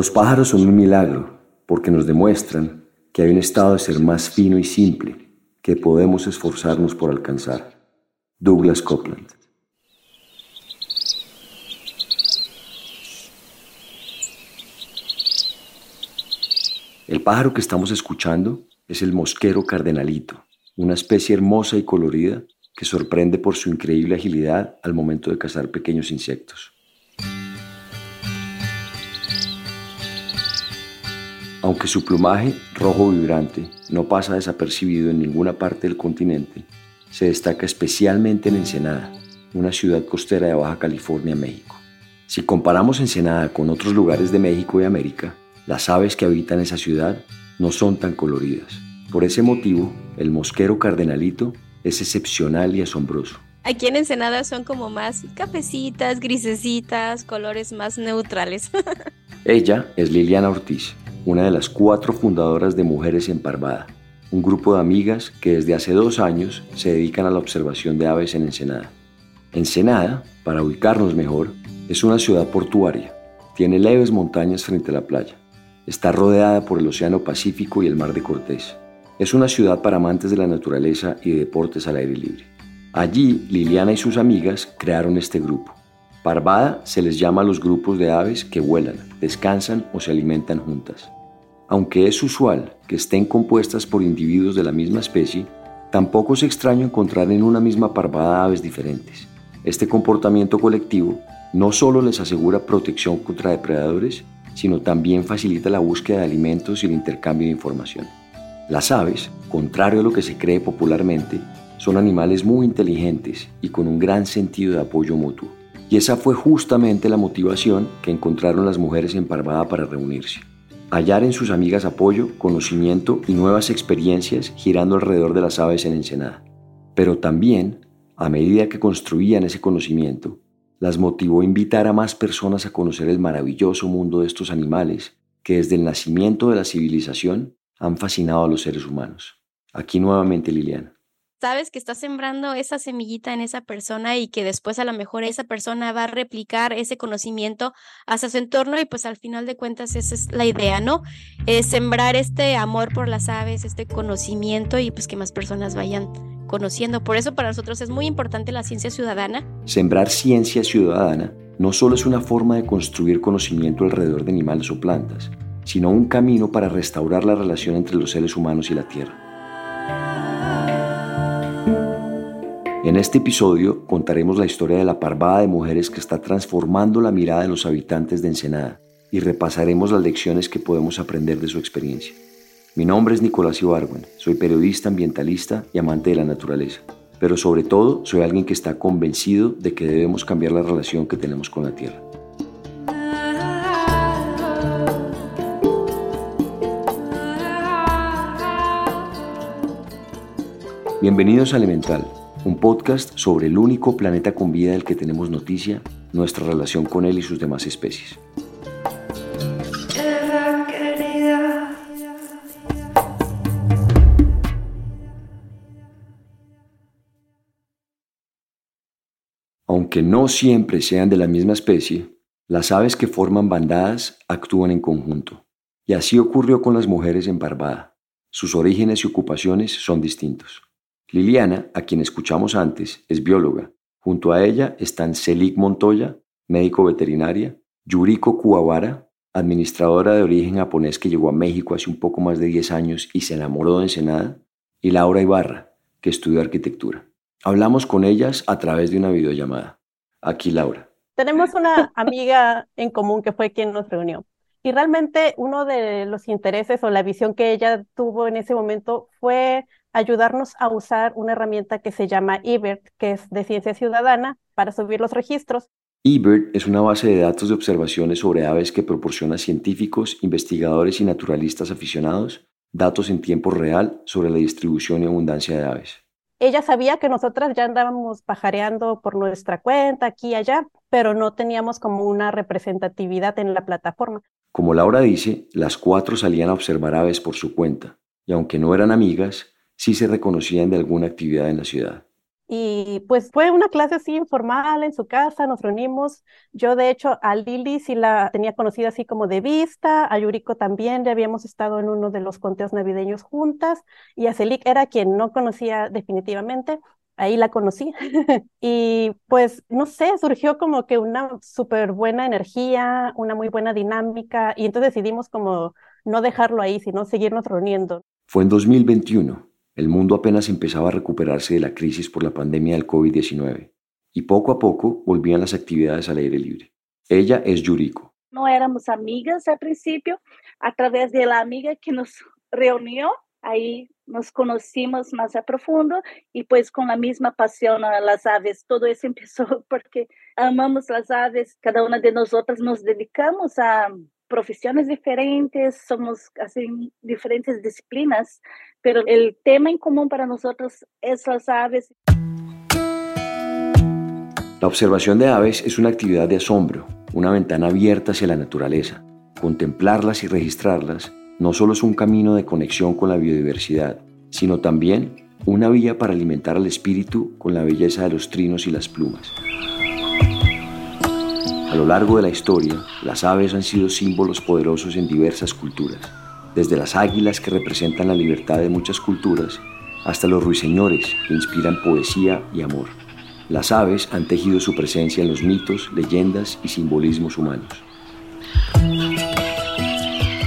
Los pájaros son un milagro porque nos demuestran que hay un estado de ser más fino y simple que podemos esforzarnos por alcanzar. Douglas Copeland. El pájaro que estamos escuchando es el mosquero cardenalito, una especie hermosa y colorida que sorprende por su increíble agilidad al momento de cazar pequeños insectos. Aunque su plumaje rojo vibrante no pasa desapercibido en ninguna parte del continente, se destaca especialmente en Ensenada, una ciudad costera de Baja California, México. Si comparamos Ensenada con otros lugares de México y América, las aves que habitan esa ciudad no son tan coloridas. Por ese motivo, el mosquero cardenalito es excepcional y asombroso. Aquí en Ensenada son como más cafecitas, grisecitas, colores más neutrales. Ella es Liliana Ortiz, una de las cuatro fundadoras de Mujeres en Parvada, un grupo de amigas que desde hace dos años se dedican a la observación de aves en Ensenada. Ensenada, para ubicarnos mejor, es una ciudad portuaria. Tiene leves montañas frente a la playa. Está rodeada por el Océano Pacífico y el Mar de Cortés. Es una ciudad para amantes de la naturaleza y de deportes al aire libre. Allí, Liliana y sus amigas crearon este grupo. Parvada se les llama a los grupos de aves que vuelan, descansan o se alimentan juntas. Aunque es usual que estén compuestas por individuos de la misma especie, tampoco es extraño encontrar en una misma parvada aves diferentes. Este comportamiento colectivo no solo les asegura protección contra depredadores, sino también facilita la búsqueda de alimentos y el intercambio de información. Las aves, contrario a lo que se cree popularmente, son animales muy inteligentes y con un gran sentido de apoyo mutuo. Y esa fue justamente la motivación que encontraron las mujeres en Parvada para reunirse. Hallar en sus amigas apoyo, conocimiento y nuevas experiencias girando alrededor de las aves en Ensenada. Pero también, a medida que construían ese conocimiento, las motivó invitar a más personas a conocer el maravilloso mundo de estos animales que desde el nacimiento de la civilización han fascinado a los seres humanos. Aquí nuevamente Liliana sabes que estás sembrando esa semillita en esa persona y que después a lo mejor esa persona va a replicar ese conocimiento hacia su entorno y pues al final de cuentas esa es la idea, ¿no? Es sembrar este amor por las aves, este conocimiento y pues que más personas vayan conociendo. Por eso para nosotros es muy importante la ciencia ciudadana. Sembrar ciencia ciudadana no solo es una forma de construir conocimiento alrededor de animales o plantas, sino un camino para restaurar la relación entre los seres humanos y la tierra. En este episodio contaremos la historia de la parvada de mujeres que está transformando la mirada de los habitantes de Ensenada y repasaremos las lecciones que podemos aprender de su experiencia. Mi nombre es Nicolás Ibargüen, soy periodista ambientalista y amante de la naturaleza, pero sobre todo soy alguien que está convencido de que debemos cambiar la relación que tenemos con la tierra. Bienvenidos a Elemental un podcast sobre el único planeta con vida del que tenemos noticia, nuestra relación con él y sus demás especies. Aunque no siempre sean de la misma especie, las aves que forman bandadas actúan en conjunto. Y así ocurrió con las mujeres en Barbada. Sus orígenes y ocupaciones son distintos. Liliana, a quien escuchamos antes, es bióloga. Junto a ella están Celik Montoya, médico veterinaria, Yuriko Kuwabara, administradora de origen japonés que llegó a México hace un poco más de 10 años y se enamoró de Ensenada, y Laura Ibarra, que estudió arquitectura. Hablamos con ellas a través de una videollamada. Aquí Laura. Tenemos una amiga en común que fue quien nos reunió. Y realmente uno de los intereses o la visión que ella tuvo en ese momento fue ayudarnos a usar una herramienta que se llama eBird, que es de ciencia ciudadana, para subir los registros. eBird es una base de datos de observaciones sobre aves que proporciona a científicos, investigadores y naturalistas aficionados datos en tiempo real sobre la distribución y abundancia de aves. Ella sabía que nosotras ya andábamos pajareando por nuestra cuenta aquí y allá, pero no teníamos como una representatividad en la plataforma. Como Laura dice, las cuatro salían a observar aves por su cuenta, y aunque no eran amigas, sí se reconocían de alguna actividad en la ciudad. Y pues fue una clase así informal en su casa, nos reunimos. Yo de hecho a Lili sí la tenía conocida así como de vista, a Yuriko también, ya habíamos estado en uno de los conteos navideños juntas y a Celik era quien no conocía definitivamente, ahí la conocí. y pues, no sé, surgió como que una súper buena energía, una muy buena dinámica, y entonces decidimos como no dejarlo ahí, sino seguirnos reuniendo. Fue en 2021. El mundo apenas empezaba a recuperarse de la crisis por la pandemia del COVID-19 y poco a poco volvían las actividades al aire libre. Ella es Yuriko. No éramos amigas al principio, a través de la amiga que nos reunió, ahí nos conocimos más a profundo y pues con la misma pasión a las aves. Todo eso empezó porque amamos las aves, cada una de nosotras nos dedicamos a profesiones diferentes, somos así diferentes disciplinas, pero el tema en común para nosotros es las aves. La observación de aves es una actividad de asombro, una ventana abierta hacia la naturaleza. Contemplarlas y registrarlas no solo es un camino de conexión con la biodiversidad, sino también una vía para alimentar al espíritu con la belleza de los trinos y las plumas. A lo largo de la historia, las aves han sido símbolos poderosos en diversas culturas, desde las águilas que representan la libertad de muchas culturas, hasta los ruiseñores que inspiran poesía y amor. Las aves han tejido su presencia en los mitos, leyendas y simbolismos humanos.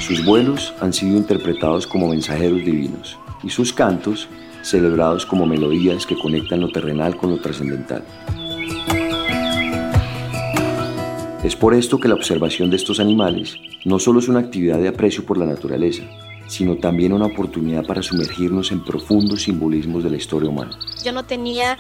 Sus vuelos han sido interpretados como mensajeros divinos y sus cantos celebrados como melodías que conectan lo terrenal con lo trascendental. Es por esto que la observación de estos animales no solo es una actividad de aprecio por la naturaleza, sino también una oportunidad para sumergirnos en profundos simbolismos de la historia humana. Yo no tenía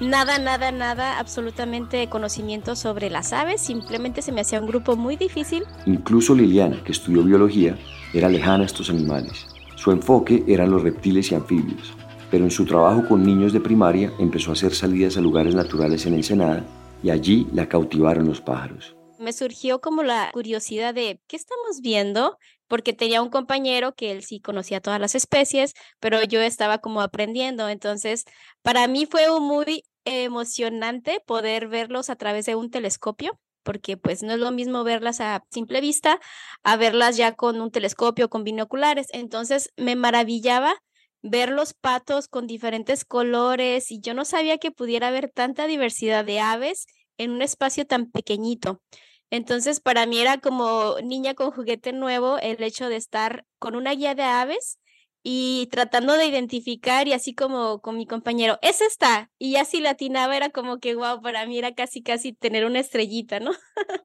nada, nada, nada, absolutamente conocimiento sobre las aves, simplemente se me hacía un grupo muy difícil. Incluso Liliana, que estudió biología, era lejana a estos animales. Su enfoque eran los reptiles y anfibios, pero en su trabajo con niños de primaria empezó a hacer salidas a lugares naturales en Ensenada y allí la cautivaron los pájaros me surgió como la curiosidad de qué estamos viendo, porque tenía un compañero que él sí conocía todas las especies, pero yo estaba como aprendiendo. Entonces, para mí fue muy emocionante poder verlos a través de un telescopio porque pues no es lo mismo verlas a simple vista a verlas ya con un telescopio, con binoculares. Entonces me maravillaba ver los patos con diferentes colores y yo no sabía que pudiera haber tanta diversidad de aves en un espacio tan pequeñito. Entonces, para mí era como niña con juguete nuevo el hecho de estar con una guía de aves y tratando de identificar y así como con mi compañero, es esta. Y así latinaba, era como que, wow, para mí era casi, casi tener una estrellita, ¿no?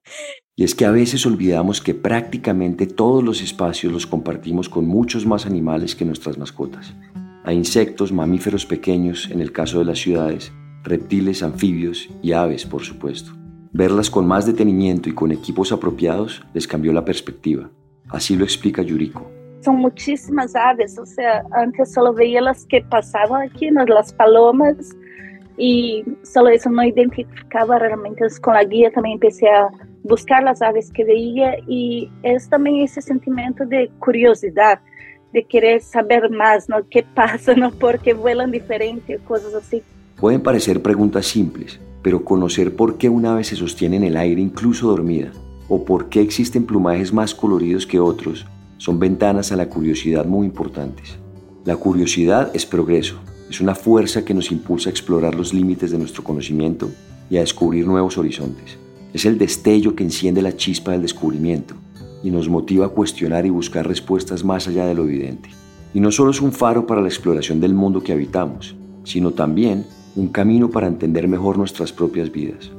y es que a veces olvidamos que prácticamente todos los espacios los compartimos con muchos más animales que nuestras mascotas. Hay insectos, mamíferos pequeños, en el caso de las ciudades, reptiles, anfibios y aves, por supuesto. Verlas con más detenimiento y con equipos apropiados les cambió la perspectiva. Así lo explica Yuriko. Son muchísimas aves, o sea, antes solo veía las que pasaban aquí, las palomas, y solo eso no identificaba realmente. con la guía también empecé a buscar las aves que veía y es también ese sentimiento de curiosidad, de querer saber más, ¿no? ¿Qué pasa, ¿no? Porque vuelan diferente, cosas así. Pueden parecer preguntas simples, pero conocer por qué un ave se sostiene en el aire incluso dormida, o por qué existen plumajes más coloridos que otros, son ventanas a la curiosidad muy importantes. La curiosidad es progreso, es una fuerza que nos impulsa a explorar los límites de nuestro conocimiento y a descubrir nuevos horizontes. Es el destello que enciende la chispa del descubrimiento y nos motiva a cuestionar y buscar respuestas más allá de lo evidente. Y no solo es un faro para la exploración del mundo que habitamos, sino también un camino para entender mejor nuestras propias vidas.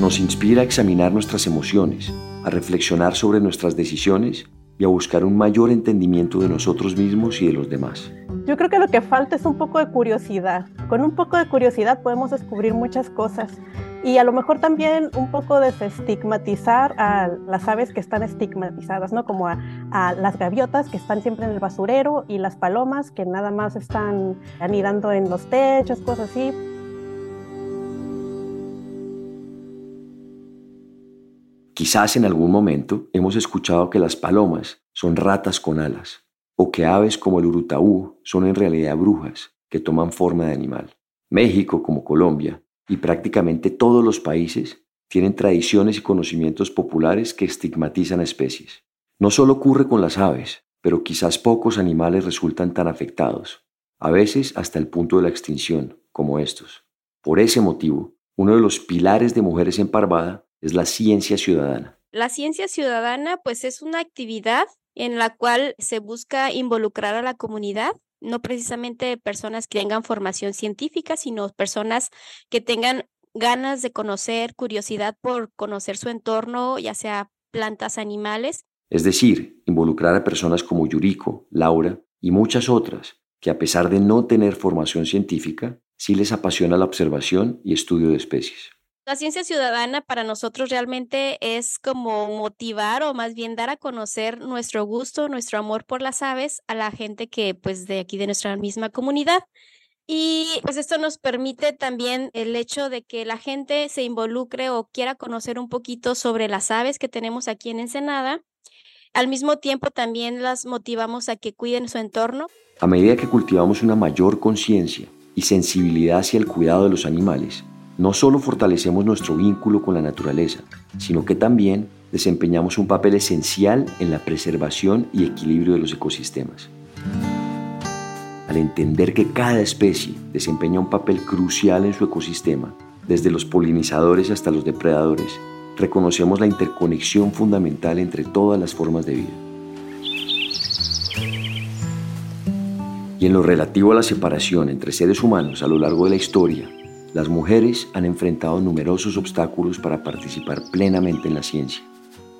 Nos inspira a examinar nuestras emociones, a reflexionar sobre nuestras decisiones y a buscar un mayor entendimiento de nosotros mismos y de los demás. Yo creo que lo que falta es un poco de curiosidad. Con un poco de curiosidad podemos descubrir muchas cosas y a lo mejor también un poco desestigmatizar a las aves que están estigmatizadas, ¿no? Como a, a, las gaviotas que están siempre en el basurero y las palomas que nada más están anidando en los techos, cosas así. Quizás en algún momento hemos escuchado que las palomas son ratas con alas, o que aves como el urutaú son en realidad brujas, que toman forma de animal. México, como Colombia, y prácticamente todos los países tienen tradiciones y conocimientos populares que estigmatizan a especies. No solo ocurre con las aves, pero quizás pocos animales resultan tan afectados, a veces hasta el punto de la extinción, como estos. Por ese motivo, uno de los pilares de Mujeres en es la ciencia ciudadana. La ciencia ciudadana pues es una actividad en la cual se busca involucrar a la comunidad, no precisamente personas que tengan formación científica, sino personas que tengan ganas de conocer, curiosidad por conocer su entorno, ya sea plantas, animales. Es decir, involucrar a personas como Yuriko, Laura y muchas otras, que a pesar de no tener formación científica, sí les apasiona la observación y estudio de especies. La ciencia ciudadana para nosotros realmente es como motivar o más bien dar a conocer nuestro gusto, nuestro amor por las aves a la gente que pues de aquí de nuestra misma comunidad. Y pues esto nos permite también el hecho de que la gente se involucre o quiera conocer un poquito sobre las aves que tenemos aquí en Ensenada. Al mismo tiempo también las motivamos a que cuiden su entorno. A medida que cultivamos una mayor conciencia y sensibilidad hacia el cuidado de los animales, no solo fortalecemos nuestro vínculo con la naturaleza, sino que también desempeñamos un papel esencial en la preservación y equilibrio de los ecosistemas. Al entender que cada especie desempeña un papel crucial en su ecosistema, desde los polinizadores hasta los depredadores, reconocemos la interconexión fundamental entre todas las formas de vida. Y en lo relativo a la separación entre seres humanos a lo largo de la historia, las mujeres han enfrentado numerosos obstáculos para participar plenamente en la ciencia.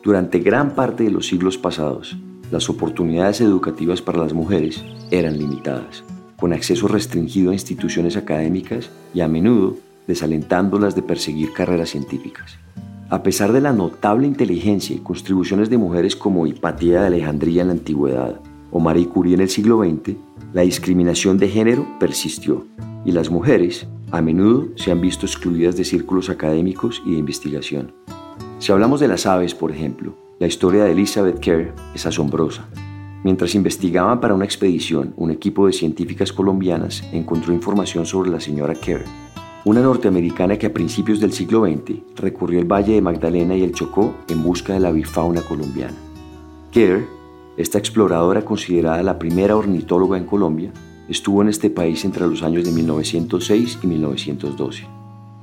Durante gran parte de los siglos pasados, las oportunidades educativas para las mujeres eran limitadas, con acceso restringido a instituciones académicas y a menudo desalentándolas de perseguir carreras científicas. A pesar de la notable inteligencia y contribuciones de mujeres como Hipatía de Alejandría en la antigüedad o Marie Curie en el siglo XX, la discriminación de género persistió y las mujeres a menudo se han visto excluidas de círculos académicos y de investigación. Si hablamos de las aves, por ejemplo, la historia de Elizabeth Kerr es asombrosa. Mientras investigaban para una expedición, un equipo de científicas colombianas encontró información sobre la señora Kerr, una norteamericana que a principios del siglo XX recurrió el Valle de Magdalena y el Chocó en busca de la bifauna colombiana. Kerr, esta exploradora considerada la primera ornitóloga en Colombia, estuvo en este país entre los años de 1906 y 1912.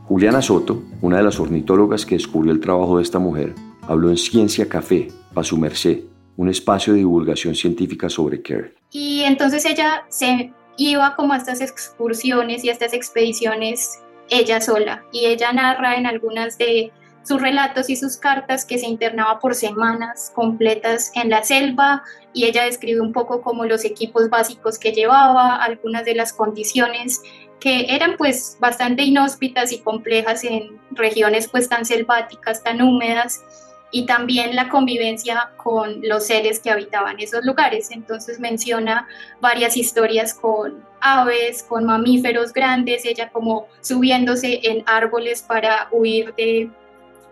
Juliana Soto, una de las ornitólogas que descubrió el trabajo de esta mujer, habló en Ciencia Café, para su merced, un espacio de divulgación científica sobre Kerr. Y entonces ella se iba como a estas excursiones y estas expediciones ella sola. Y ella narra en algunas de sus relatos y sus cartas que se internaba por semanas completas en la selva y ella describe un poco como los equipos básicos que llevaba, algunas de las condiciones que eran pues bastante inhóspitas y complejas en regiones pues tan selváticas, tan húmedas y también la convivencia con los seres que habitaban esos lugares. Entonces menciona varias historias con aves, con mamíferos grandes, ella como subiéndose en árboles para huir de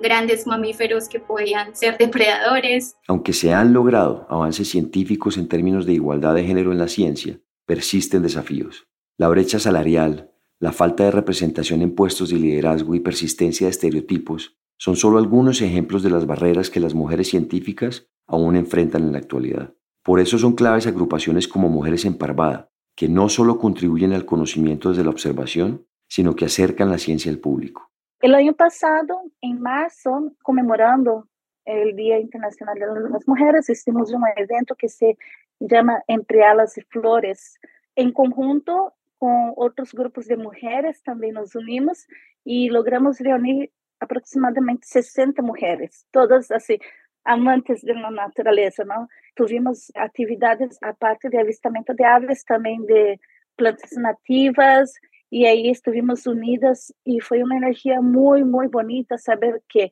grandes mamíferos que podían ser depredadores. Aunque se han logrado avances científicos en términos de igualdad de género en la ciencia, persisten desafíos. La brecha salarial, la falta de representación en puestos de liderazgo y persistencia de estereotipos son solo algunos ejemplos de las barreras que las mujeres científicas aún enfrentan en la actualidad. Por eso son claves agrupaciones como Mujeres en Parvada, que no solo contribuyen al conocimiento desde la observación, sino que acercan la ciencia al público. El año pasado, en marzo, conmemorando el Día Internacional de las Mujeres, hicimos un evento que se llama Entre Alas y Flores. En conjunto con otros grupos de mujeres también nos unimos y logramos reunir aproximadamente 60 mujeres, todas así, amantes de la naturaleza, ¿no? Tuvimos actividades aparte de avistamiento de aves, también de plantas nativas, y ahí estuvimos unidas y fue una energía muy, muy bonita saber que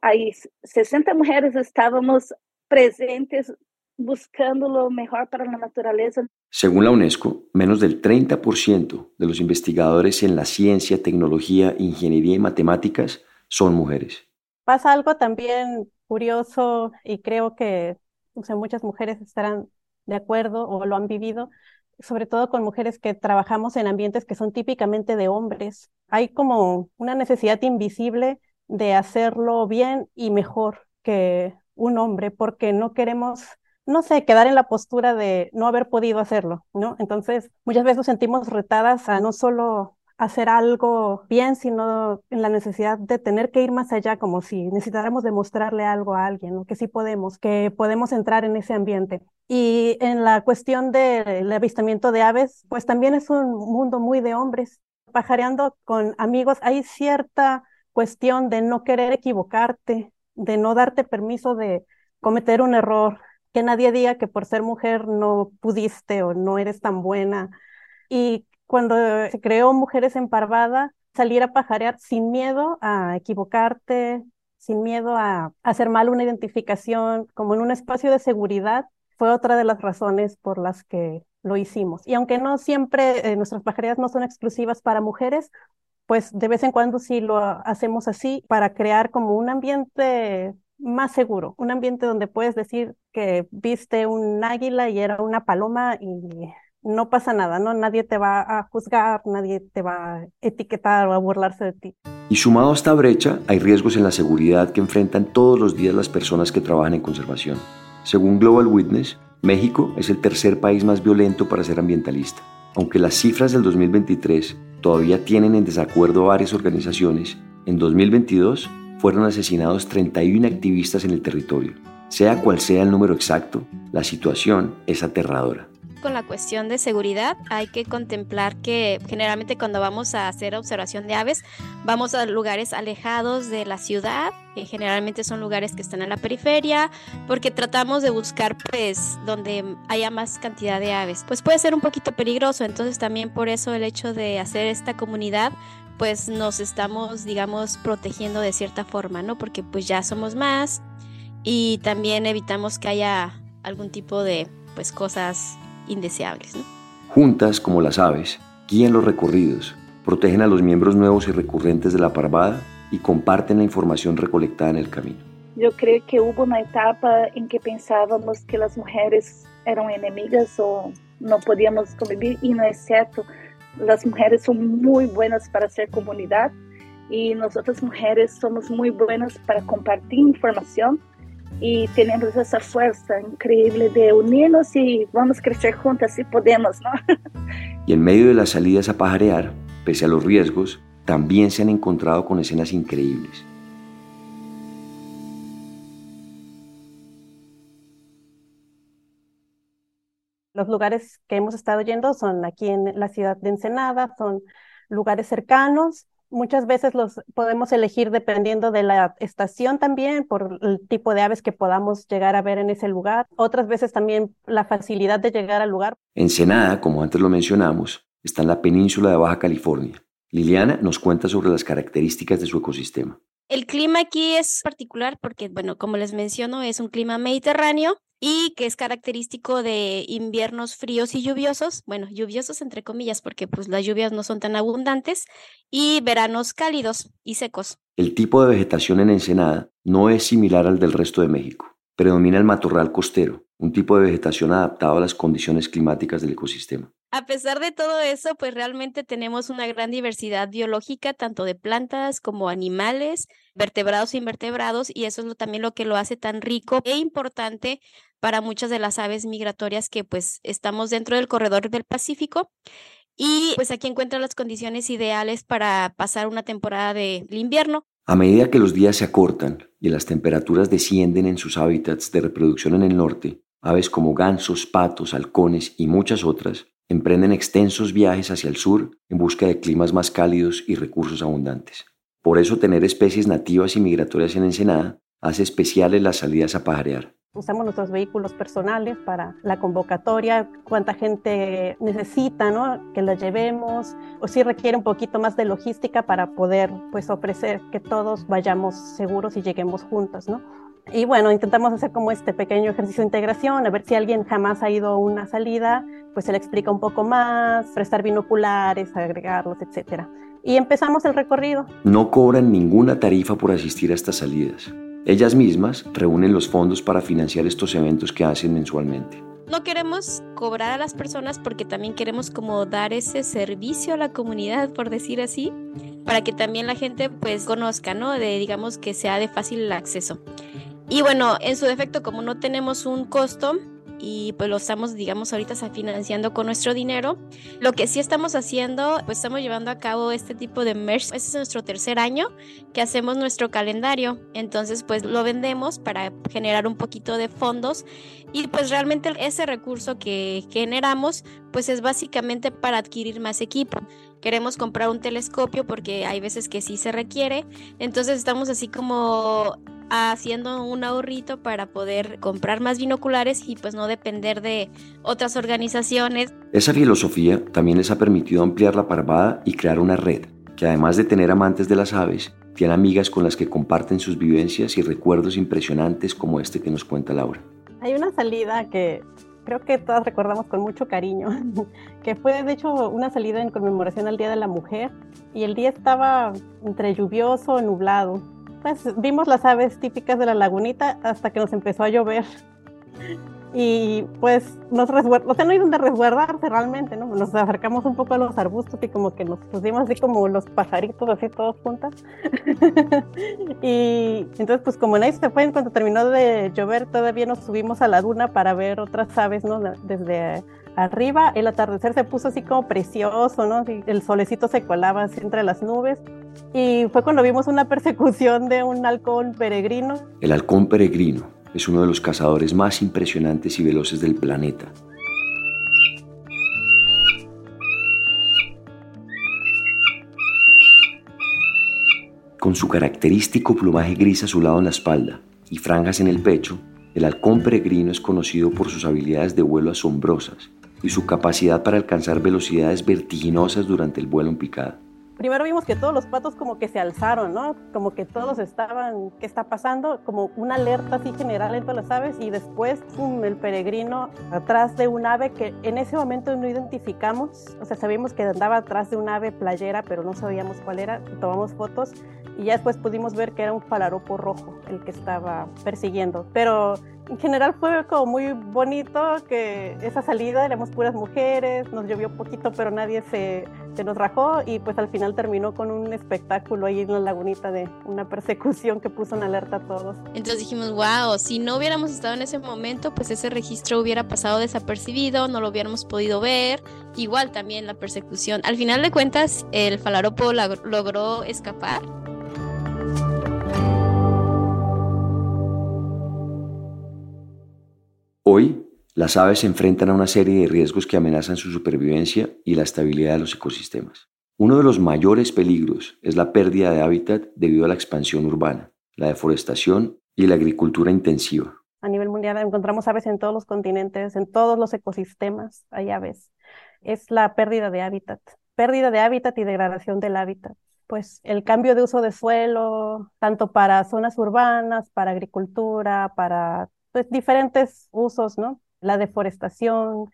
ahí 60 mujeres estábamos presentes buscando lo mejor para la naturaleza. Según la UNESCO, menos del 30% de los investigadores en la ciencia, tecnología, ingeniería y matemáticas son mujeres. Pasa algo también curioso y creo que muchas mujeres estarán de acuerdo o lo han vivido, sobre todo con mujeres que trabajamos en ambientes que son típicamente de hombres. Hay como una necesidad invisible de hacerlo bien y mejor que un hombre porque no queremos no sé, quedar en la postura de no haber podido hacerlo, ¿no? Entonces, muchas veces nos sentimos retadas a no solo hacer algo bien, sino en la necesidad de tener que ir más allá, como si necesitáramos demostrarle algo a alguien, que sí podemos, que podemos entrar en ese ambiente. Y en la cuestión del avistamiento de aves, pues también es un mundo muy de hombres. Pajareando con amigos, hay cierta cuestión de no querer equivocarte, de no darte permiso de cometer un error, que nadie diga que por ser mujer no pudiste o no eres tan buena. Y cuando se creó Mujeres en Parvada, salir a pajarear sin miedo a equivocarte, sin miedo a hacer mal una identificación, como en un espacio de seguridad, fue otra de las razones por las que lo hicimos. Y aunque no siempre eh, nuestras pajareadas no son exclusivas para mujeres, pues de vez en cuando sí lo hacemos así para crear como un ambiente más seguro, un ambiente donde puedes decir que viste un águila y era una paloma y no pasa nada, ¿no? Nadie te va a juzgar, nadie te va a etiquetar o a burlarse de ti. Y sumado a esta brecha, hay riesgos en la seguridad que enfrentan todos los días las personas que trabajan en conservación. Según Global Witness, México es el tercer país más violento para ser ambientalista. Aunque las cifras del 2023 todavía tienen en desacuerdo varias organizaciones, en 2022 fueron asesinados 31 activistas en el territorio. Sea cual sea el número exacto, la situación es aterradora con la cuestión de seguridad, hay que contemplar que generalmente cuando vamos a hacer observación de aves, vamos a lugares alejados de la ciudad, que generalmente son lugares que están en la periferia, porque tratamos de buscar pues donde haya más cantidad de aves. Pues puede ser un poquito peligroso, entonces también por eso el hecho de hacer esta comunidad pues nos estamos, digamos, protegiendo de cierta forma, ¿no? Porque pues ya somos más y también evitamos que haya algún tipo de pues cosas indeseables. Juntas, como las aves, guían los recorridos, protegen a los miembros nuevos y recurrentes de la parvada y comparten la información recolectada en el camino. Yo creo que hubo una etapa en que pensábamos que las mujeres eran enemigas o no podíamos convivir y no es cierto. Las mujeres son muy buenas para hacer comunidad y nosotras mujeres somos muy buenas para compartir información y tenemos esa fuerza increíble de unirnos y vamos a crecer juntas si podemos, ¿no? Y en medio de las salidas a pajarear, pese a los riesgos, también se han encontrado con escenas increíbles. Los lugares que hemos estado yendo son aquí en la ciudad de Ensenada, son lugares cercanos Muchas veces los podemos elegir dependiendo de la estación también, por el tipo de aves que podamos llegar a ver en ese lugar. Otras veces también la facilidad de llegar al lugar. Ensenada, como antes lo mencionamos, está en la península de Baja California. Liliana nos cuenta sobre las características de su ecosistema. El clima aquí es particular porque, bueno, como les menciono, es un clima mediterráneo y que es característico de inviernos fríos y lluviosos, bueno, lluviosos entre comillas porque pues las lluvias no son tan abundantes y veranos cálidos y secos. El tipo de vegetación en Ensenada no es similar al del resto de México. Predomina el matorral costero, un tipo de vegetación adaptado a las condiciones climáticas del ecosistema. A pesar de todo eso, pues realmente tenemos una gran diversidad biológica, tanto de plantas como animales, vertebrados e invertebrados, y eso es también lo que lo hace tan rico e importante para muchas de las aves migratorias que pues estamos dentro del corredor del Pacífico. Y pues aquí encuentran las condiciones ideales para pasar una temporada de invierno. A medida que los días se acortan y las temperaturas descienden en sus hábitats de reproducción en el norte, aves como gansos, patos, halcones y muchas otras emprenden extensos viajes hacia el sur en busca de climas más cálidos y recursos abundantes. Por eso tener especies nativas y migratorias en Ensenada hace especiales las salidas a pajarear. Usamos nuestros vehículos personales para la convocatoria, cuánta gente necesita, ¿no? Que la llevemos, o si requiere un poquito más de logística para poder, pues, ofrecer que todos vayamos seguros y lleguemos juntos, ¿no? Y bueno, intentamos hacer como este pequeño ejercicio de integración, a ver si alguien jamás ha ido a una salida, pues se le explica un poco más, prestar binoculares, agregarlos, etc. Y empezamos el recorrido. No cobran ninguna tarifa por asistir a estas salidas. Ellas mismas reúnen los fondos para financiar estos eventos que hacen mensualmente. no queremos cobrar a las personas porque también queremos como dar ese servicio a la comunidad, por decir así, para que también la gente pues conozca, ¿no? De digamos que sea de fácil acceso. Y bueno, en su defecto, como no tenemos un costo, y pues lo estamos, digamos, ahorita financiando con nuestro dinero. Lo que sí estamos haciendo, pues estamos llevando a cabo este tipo de merch. Este es nuestro tercer año que hacemos nuestro calendario. Entonces, pues lo vendemos para generar un poquito de fondos y pues realmente ese recurso que generamos, pues es básicamente para adquirir más equipo queremos comprar un telescopio porque hay veces que sí se requiere. Entonces estamos así como haciendo un ahorrito para poder comprar más binoculares y pues no depender de otras organizaciones. Esa filosofía también les ha permitido ampliar la parvada y crear una red que además de tener amantes de las aves, tiene amigas con las que comparten sus vivencias y recuerdos impresionantes como este que nos cuenta Laura. Hay una salida que creo que todas recordamos con mucho cariño, que fue de hecho una salida en conmemoración al Día de la Mujer y el día estaba entre lluvioso, nublado pues vimos las aves típicas de la lagunita hasta que nos empezó a llover. Y pues nos resguardamos, o sea, no hay donde resguardarse realmente, ¿no? Nos acercamos un poco a los arbustos y como que nos pusimos así como los pajaritos, así todos juntas. y entonces, pues como nadie se fue, cuando terminó de llover, todavía nos subimos a la duna para ver otras aves, ¿no? Desde arriba, el atardecer se puso así como precioso, ¿no? el solecito se colaba así entre las nubes. Y fue cuando vimos una persecución de un halcón peregrino. El halcón peregrino es uno de los cazadores más impresionantes y veloces del planeta. Con su característico plumaje gris azulado en la espalda y franjas en el pecho, el halcón peregrino es conocido por sus habilidades de vuelo asombrosas y su capacidad para alcanzar velocidades vertiginosas durante el vuelo en picada. Primero vimos que todos los patos como que se alzaron, ¿no? Como que todos estaban, ¿qué está pasando? Como una alerta así general en todas las aves y después el peregrino atrás de un ave que en ese momento no identificamos, o sea, sabíamos que andaba atrás de un ave playera, pero no sabíamos cuál era, tomamos fotos y ya después pudimos ver que era un falaropo rojo el que estaba persiguiendo, pero en general fue como muy bonito que esa salida éramos puras mujeres, nos llovió poquito, pero nadie se, se, nos rajó y pues al final terminó con un espectáculo ahí en la lagunita de una persecución que puso en alerta a todos. Entonces dijimos, wow, si no hubiéramos estado en ese momento, pues ese registro hubiera pasado desapercibido, no lo hubiéramos podido ver. Igual también la persecución. Al final de cuentas, el falaropo logró escapar las aves se enfrentan a una serie de riesgos que amenazan su supervivencia y la estabilidad de los ecosistemas. Uno de los mayores peligros es la pérdida de hábitat debido a la expansión urbana, la deforestación y la agricultura intensiva. A nivel mundial encontramos aves en todos los continentes, en todos los ecosistemas hay aves. Es la pérdida de hábitat, pérdida de hábitat y degradación del hábitat. Pues el cambio de uso de suelo, tanto para zonas urbanas, para agricultura, para pues, diferentes usos, ¿no? La deforestación,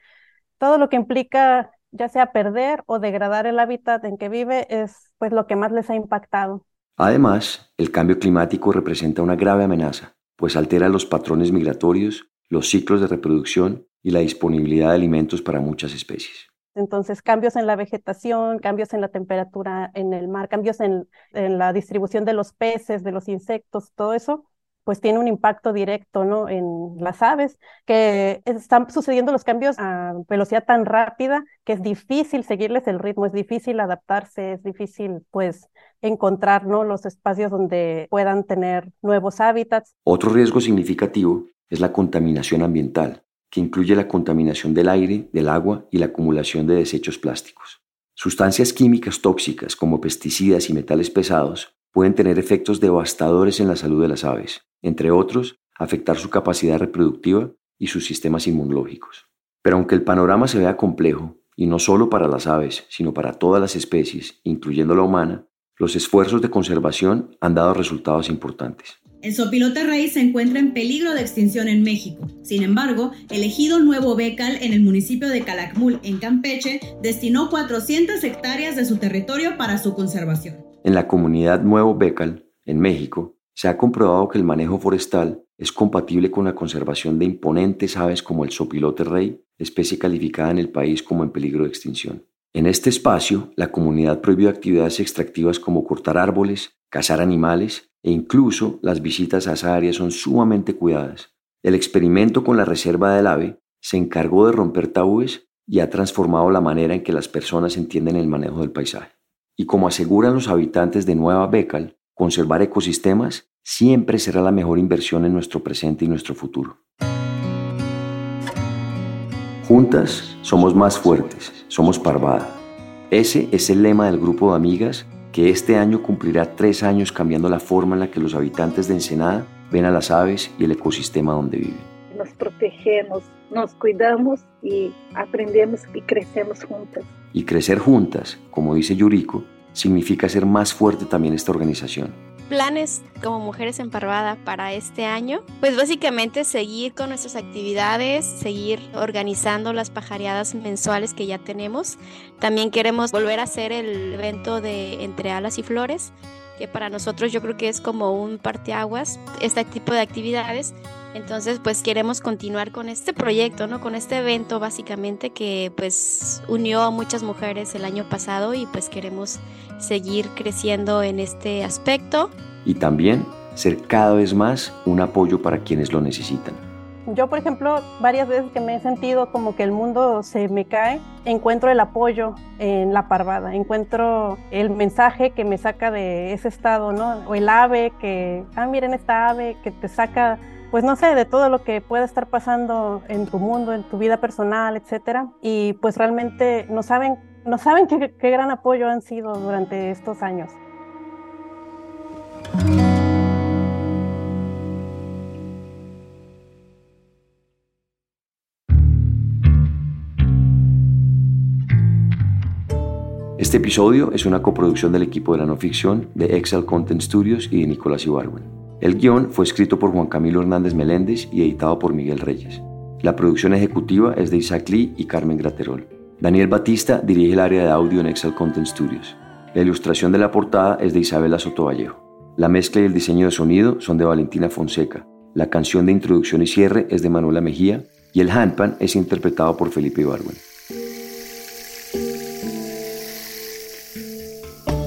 todo lo que implica ya sea perder o degradar el hábitat en que vive es pues lo que más les ha impactado. Además, el cambio climático representa una grave amenaza, pues altera los patrones migratorios, los ciclos de reproducción y la disponibilidad de alimentos para muchas especies. Entonces, cambios en la vegetación, cambios en la temperatura en el mar, cambios en, en la distribución de los peces, de los insectos, todo eso pues tiene un impacto directo ¿no? en las aves, que están sucediendo los cambios a velocidad tan rápida que es difícil seguirles el ritmo, es difícil adaptarse, es difícil pues encontrar ¿no? los espacios donde puedan tener nuevos hábitats. Otro riesgo significativo es la contaminación ambiental, que incluye la contaminación del aire, del agua y la acumulación de desechos plásticos. Sustancias químicas tóxicas como pesticidas y metales pesados pueden tener efectos devastadores en la salud de las aves, entre otros, afectar su capacidad reproductiva y sus sistemas inmunológicos. Pero aunque el panorama se vea complejo, y no solo para las aves, sino para todas las especies, incluyendo la humana, los esfuerzos de conservación han dado resultados importantes. El sopilote rey se encuentra en peligro de extinción en México. Sin embargo, el ejido Nuevo Becal en el municipio de Calakmul, en Campeche, destinó 400 hectáreas de su territorio para su conservación. En la comunidad Nuevo Becal, en México, se ha comprobado que el manejo forestal es compatible con la conservación de imponentes aves como el sopilote rey, especie calificada en el país como en peligro de extinción. En este espacio, la comunidad prohibió actividades extractivas como cortar árboles, cazar animales e incluso las visitas a esa área son sumamente cuidadas. El experimento con la reserva del ave se encargó de romper tabúes y ha transformado la manera en que las personas entienden el manejo del paisaje. Y como aseguran los habitantes de Nueva Becal, conservar ecosistemas siempre será la mejor inversión en nuestro presente y nuestro futuro. Juntas somos más fuertes, somos Parvada. Ese es el lema del grupo de amigas que este año cumplirá tres años cambiando la forma en la que los habitantes de Ensenada ven a las aves y el ecosistema donde viven. Nos protegemos, nos cuidamos y aprendemos y crecemos juntas. Y crecer juntas, como dice Yuriko, significa ser más fuerte también esta organización planes como Mujeres en Parvada para este año? Pues básicamente seguir con nuestras actividades, seguir organizando las pajareadas mensuales que ya tenemos. También queremos volver a hacer el evento de Entre Alas y Flores, que para nosotros yo creo que es como un parteaguas, este tipo de actividades. Entonces, pues queremos continuar con este proyecto, ¿no? Con este evento básicamente que pues unió a muchas mujeres el año pasado y pues queremos seguir creciendo en este aspecto. Y también ser cada vez más un apoyo para quienes lo necesitan. Yo, por ejemplo, varias veces que me he sentido como que el mundo se me cae, encuentro el apoyo en la parvada, encuentro el mensaje que me saca de ese estado, ¿no? O el ave que, ah, miren esta ave que te saca pues no sé, de todo lo que pueda estar pasando en tu mundo, en tu vida personal, etcétera. Y pues realmente no saben, no saben qué, qué gran apoyo han sido durante estos años. Este episodio es una coproducción del equipo de la no ficción de Excel Content Studios y de Nicolás Ibarwen. El guion fue escrito por Juan Camilo Hernández Meléndez y editado por Miguel Reyes. La producción ejecutiva es de Isaac Lee y Carmen Graterol. Daniel Batista dirige el área de audio en Excel Content Studios. La ilustración de la portada es de Isabela Sotovallejo. La mezcla y el diseño de sonido son de Valentina Fonseca. La canción de introducción y cierre es de Manuela Mejía y el handpan es interpretado por Felipe Ibarwen.